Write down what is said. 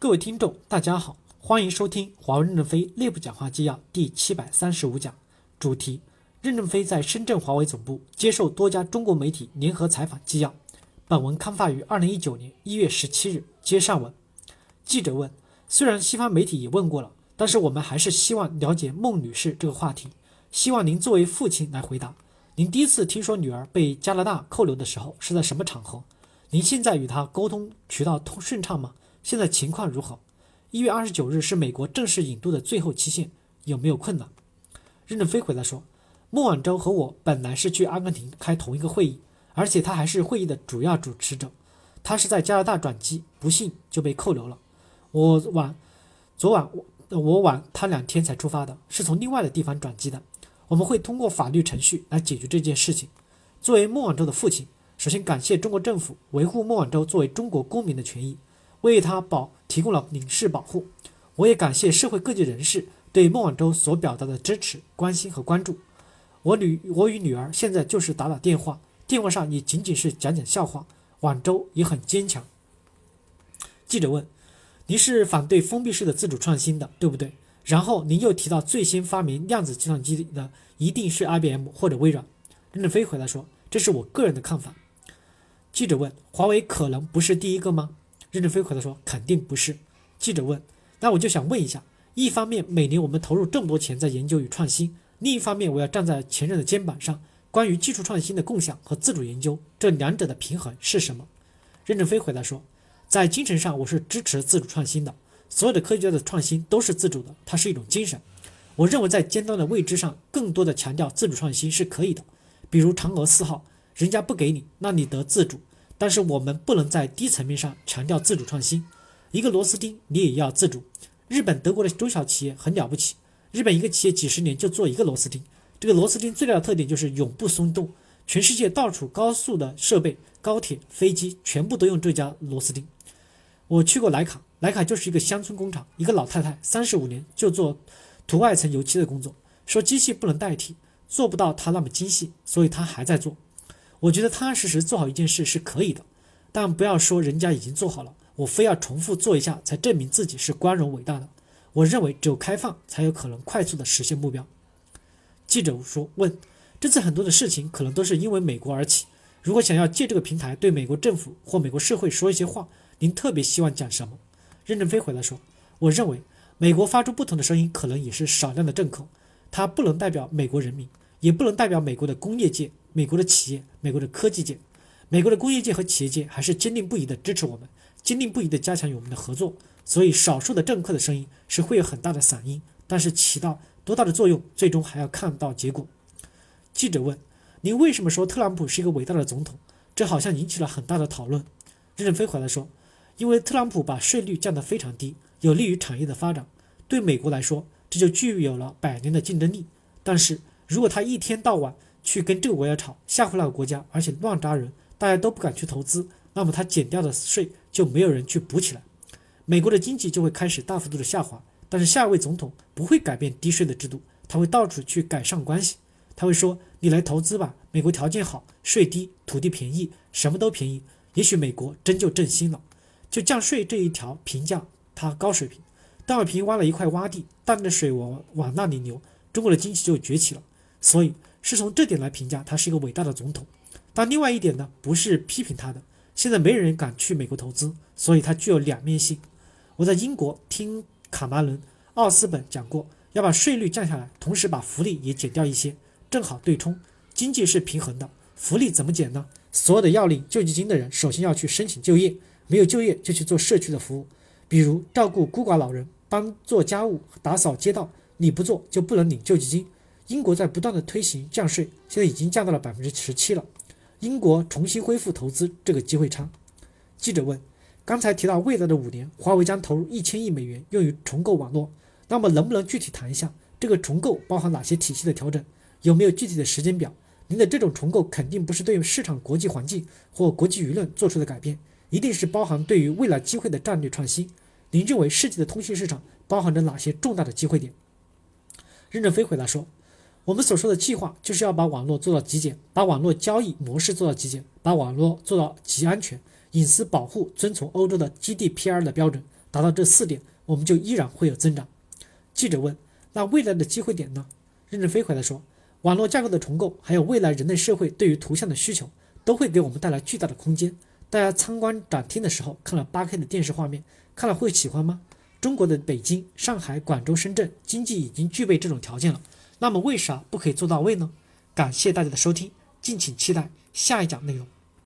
各位听众，大家好，欢迎收听华为任正非内部讲话纪要第七百三十五讲，主题：任正非在深圳华为总部接受多家中国媒体联合采访纪要。本文刊发于二零一九年一月十七日。接上文，记者问：虽然西方媒体也问过了，但是我们还是希望了解孟女士这个话题，希望您作为父亲来回答。您第一次听说女儿被加拿大扣留的时候是在什么场合？您现在与她沟通渠道通顺畅吗？现在情况如何？一月二十九日是美国正式引渡的最后期限，有没有困难？任正非回答说：“孟晚舟和我本来是去阿根廷开同一个会议，而且他还是会议的主要主持者。他是在加拿大转机，不幸就被扣留了。我晚，昨晚我晚他两天才出发的，是从另外的地方转机的。我们会通过法律程序来解决这件事情。作为孟晚舟的父亲，首先感谢中国政府维护孟晚舟作为中国公民的权益。”为他保提供了领事保护，我也感谢社会各界人士对孟晚舟所表达的支持、关心和关注。我女我与女儿现在就是打打电话，电话上也仅仅是讲讲笑话。晚舟也很坚强。记者问：“您是反对封闭式的自主创新的，对不对？”然后您又提到最先发明量子计算机的一定是 IBM 或者微软。任正非回答说：“这是我个人的看法。”记者问：“华为可能不是第一个吗？”任正非回答说：“肯定不是。”记者问：“那我就想问一下，一方面每年我们投入这么多钱在研究与创新，另一方面我要站在前任的肩膀上，关于技术创新的共享和自主研究，这两者的平衡是什么？”任正非回答说：“在精神上我是支持自主创新的，所有的科学家的创新都是自主的，它是一种精神。我认为在尖端的未知上，更多的强调自主创新是可以的，比如嫦娥四号，人家不给你，那你得自主。”但是我们不能在低层面上强调自主创新，一个螺丝钉你也要自主。日本、德国的中小企业很了不起，日本一个企业几十年就做一个螺丝钉，这个螺丝钉最大的特点就是永不松动。全世界到处高速的设备、高铁、飞机全部都用这家螺丝钉。我去过莱卡，莱卡就是一个乡村工厂，一个老太太三十五年就做涂外层油漆的工作，说机器不能代替，做不到它那么精细，所以她还在做。我觉得踏踏实实做好一件事是可以的，但不要说人家已经做好了，我非要重复做一下才证明自己是光荣伟大的。我认为只有开放才有可能快速的实现目标。记者说：“问，这次很多的事情可能都是因为美国而起。如果想要借这个平台对美国政府或美国社会说一些话，您特别希望讲什么？”任正非回答说：“我认为美国发出不同的声音可能也是少量的政客，它不能代表美国人民，也不能代表美国的工业界。”美国的企业、美国的科技界、美国的工业界和企业界还是坚定不移地支持我们，坚定不移地加强与我们的合作。所以，少数的政客的声音是会有很大的嗓音，但是起到多大的作用，最终还要看到结果。记者问：“您为什么说特朗普是一个伟大的总统？”这好像引起了很大的讨论。任正非回答说：“因为特朗普把税率降得非常低，有利于产业的发展。对美国来说，这就具有了百年的竞争力。但是如果他一天到晚……”去跟这个国家吵，吓唬那个国家，而且乱扎人，大家都不敢去投资，那么他减掉的税就没有人去补起来，美国的经济就会开始大幅度的下滑。但是下一位总统不会改变低税的制度，他会到处去改善关系，他会说你来投资吧，美国条件好，税低，土地便宜，什么都便宜，也许美国真就振兴了。就降税这一条评价它高水平，邓小平挖了一块洼地，淡的水往往那里流，中国的经济就崛起了。所以。是从这点来评价他是一个伟大的总统，但另外一点呢，不是批评他的。现在没人敢去美国投资，所以他具有两面性。我在英国听卡马伦、奥斯本讲过，要把税率降下来，同时把福利也减掉一些，正好对冲，经济是平衡的。福利怎么减呢？所有的要领救济金的人，首先要去申请就业，没有就业就去做社区的服务，比如照顾孤寡老人、帮做家务、打扫街道，你不做就不能领救济金。英国在不断的推行降税，现在已经降到了百分之十七了。英国重新恢复投资这个机会差。记者问：刚才提到未来的五年，华为将投入一千亿美元用于重构网络，那么能不能具体谈一下这个重构包含哪些体系的调整？有没有具体的时间表？您的这种重构肯定不是对于市场国际环境或国际舆论做出的改变，一定是包含对于未来机会的战略创新。您认为世界的通信市场包含着哪些重大的机会点？任正非回答说。我们所说的计划，就是要把网络做到极简，把网络交易模式做到极简，把网络做到极安全，隐私保护遵从欧洲的 GDPR 的标准，达到这四点，我们就依然会有增长。记者问：“那未来的机会点呢？”任正非回答说：“网络架构的重构，还有未来人类社会对于图像的需求，都会给我们带来巨大的空间。大家参观展厅的时候看了 8K 的电视画面，看了会喜欢吗？中国的北京、上海、广州、深圳经济已经具备这种条件了，那么为啥不可以做到位呢？”感谢大家的收听，敬请期待下一讲内容。